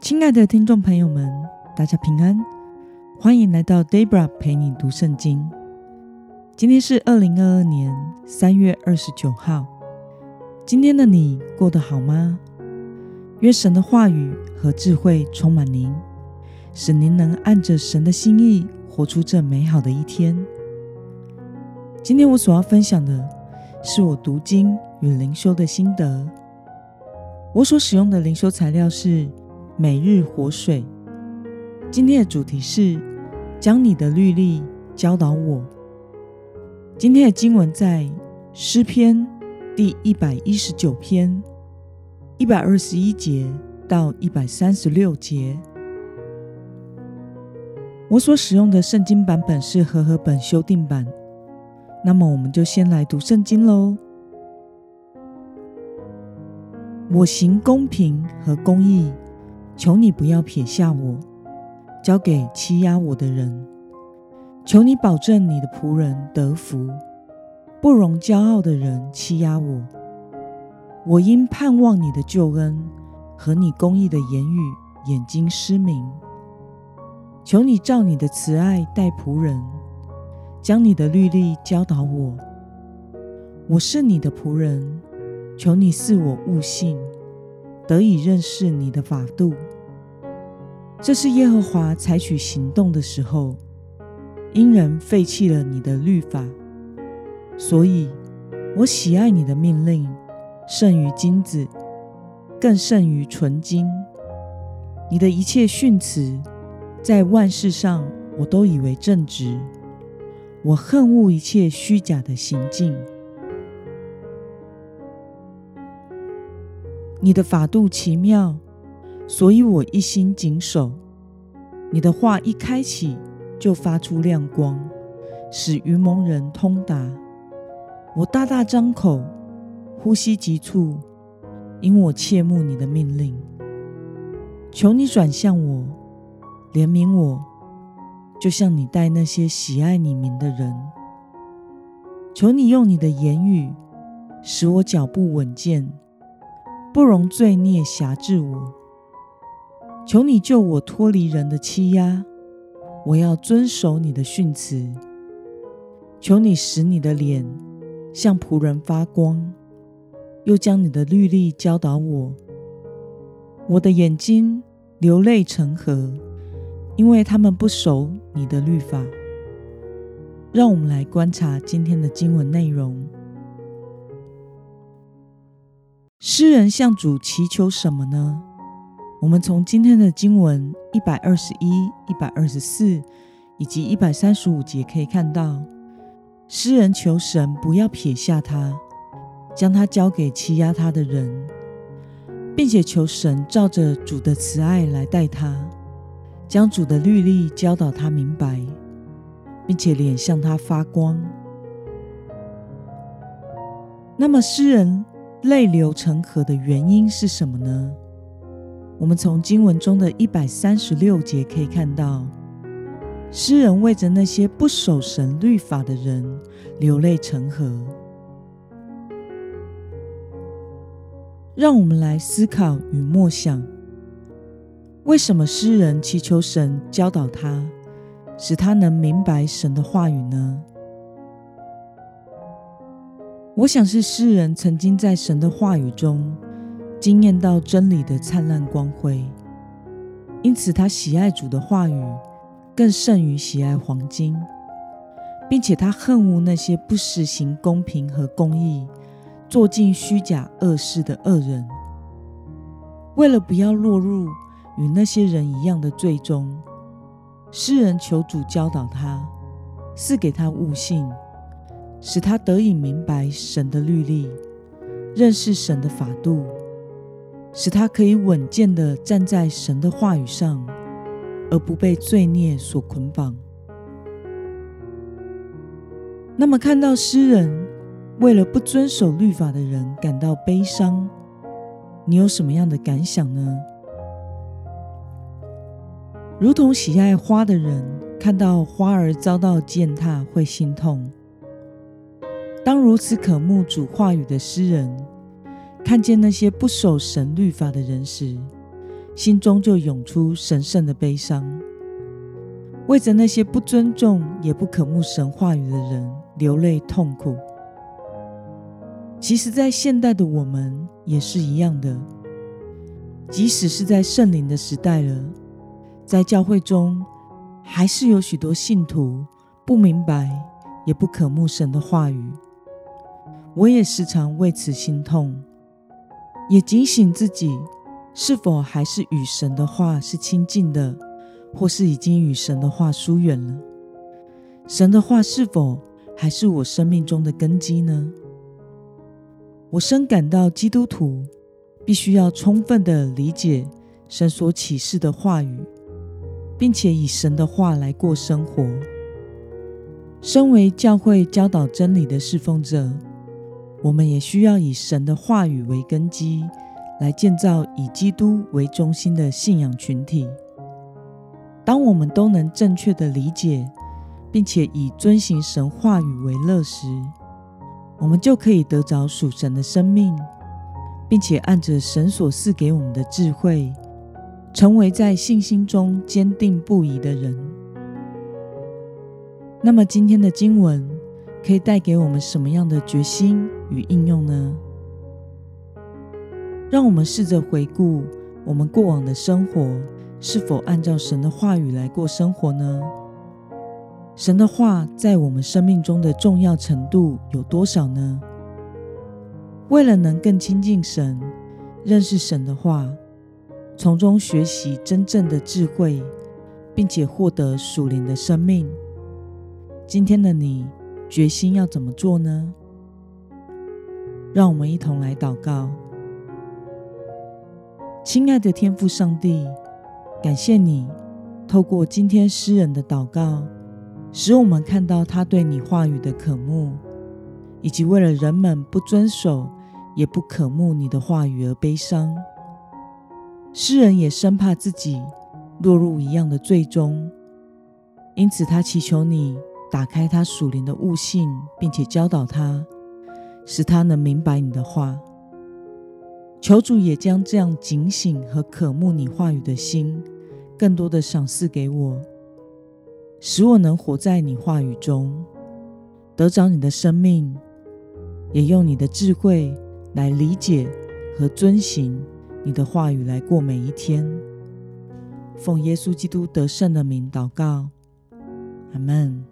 亲爱的听众朋友们，大家平安，欢迎来到 Debra 陪你读圣经。今天是二零二二年三月二十九号。今天的你过得好吗？愿神的话语和智慧充满您，使您能按着神的心意活出这美好的一天。今天我所要分享的是我读经与灵修的心得。我所使用的灵修材料是。每日活水，今天的主题是将你的律例教导我。今天的经文在诗篇第一百一十九篇一百二十一节到一百三十六节。我所使用的圣经版本是和合本修订版。那么，我们就先来读圣经喽。我行公平和公义。求你不要撇下我，交给欺压我的人。求你保证你的仆人得福，不容骄傲的人欺压我。我因盼望你的救恩和你公义的言语，眼睛失明。求你照你的慈爱待仆人，将你的律例教导我。我是你的仆人，求你赐我悟性。得以认识你的法度，这是耶和华采取行动的时候，因人废弃了你的律法，所以我喜爱你的命令，胜于金子，更胜于纯金。你的一切训词，在万事上我都以为正直，我恨恶一切虚假的行径。你的法度奇妙，所以我一心谨守。你的话一开启，就发出亮光，使愚蒙人通达。我大大张口，呼吸急促，因我切慕你的命令。求你转向我，怜悯我，就像你待那些喜爱你名的人。求你用你的言语，使我脚步稳健。不容罪孽辖制我，求你救我脱离人的欺压。我要遵守你的训词。求你使你的脸像仆人发光，又将你的律例教导我。我的眼睛流泪成河，因为他们不守你的律法。让我们来观察今天的经文内容。诗人向主祈求什么呢？我们从今天的经文一百二十一、一百二十四以及一百三十五节可以看到，诗人求神不要撇下他，将他交给欺压他的人，并且求神照着主的慈爱来待他，将主的律例教导他明白，并且脸向他发光。那么诗人。泪流成河的原因是什么呢？我们从经文中的一百三十六节可以看到，诗人为着那些不守神律法的人流泪成河。让我们来思考与默想：为什么诗人祈求神教导他，使他能明白神的话语呢？我想是诗人曾经在神的话语中惊艳到真理的灿烂光辉，因此他喜爱主的话语更胜于喜爱黄金，并且他恨恶那些不实行公平和公义、做尽虚假恶事的恶人。为了不要落入与那些人一样的罪中，诗人求主教导他，赐给他悟性。使他得以明白神的律例，认识神的法度，使他可以稳健的站在神的话语上，而不被罪孽所捆绑。那么，看到诗人为了不遵守律法的人感到悲伤，你有什么样的感想呢？如同喜爱花的人看到花儿遭到践踏，会心痛。当如此渴慕主话语的诗人看见那些不守神律法的人时，心中就涌出神圣的悲伤，为着那些不尊重也不渴慕神话语的人流泪痛苦。其实，在现代的我们也是一样的，即使是在圣灵的时代了，在教会中，还是有许多信徒不明白也不渴慕神的话语。我也时常为此心痛，也警醒自己。是否还是与神的话是亲近的，或是已经与神的话疏远了？神的话是否还是我生命中的根基呢？我深感到基督徒必须要充分的理解神所启示的话语，并且以神的话来过生活。身为教会教导真理的侍奉者，我们也需要以神的话语为根基。来建造以基督为中心的信仰群体。当我们都能正确的理解，并且以遵行神话语为乐时，我们就可以得着属神的生命，并且按着神所赐给我们的智慧，成为在信心中坚定不移的人。那么，今天的经文可以带给我们什么样的决心与应用呢？让我们试着回顾我们过往的生活，是否按照神的话语来过生活呢？神的话在我们生命中的重要程度有多少呢？为了能更亲近神、认识神的话，从中学习真正的智慧，并且获得属灵的生命，今天的你决心要怎么做呢？让我们一同来祷告。亲爱的天父上帝，感谢你透过今天诗人的祷告，使我们看到他对你话语的渴慕，以及为了人们不遵守也不渴慕你的话语而悲伤。诗人也生怕自己落入一样的罪中，因此他祈求你打开他属灵的悟性，并且教导他，使他能明白你的话。求主也将这样警醒和渴慕你话语的心，更多的赏赐给我，使我能活在你话语中，得着你的生命，也用你的智慧来理解和遵行你的话语来过每一天。奉耶稣基督得胜的名祷告，阿门。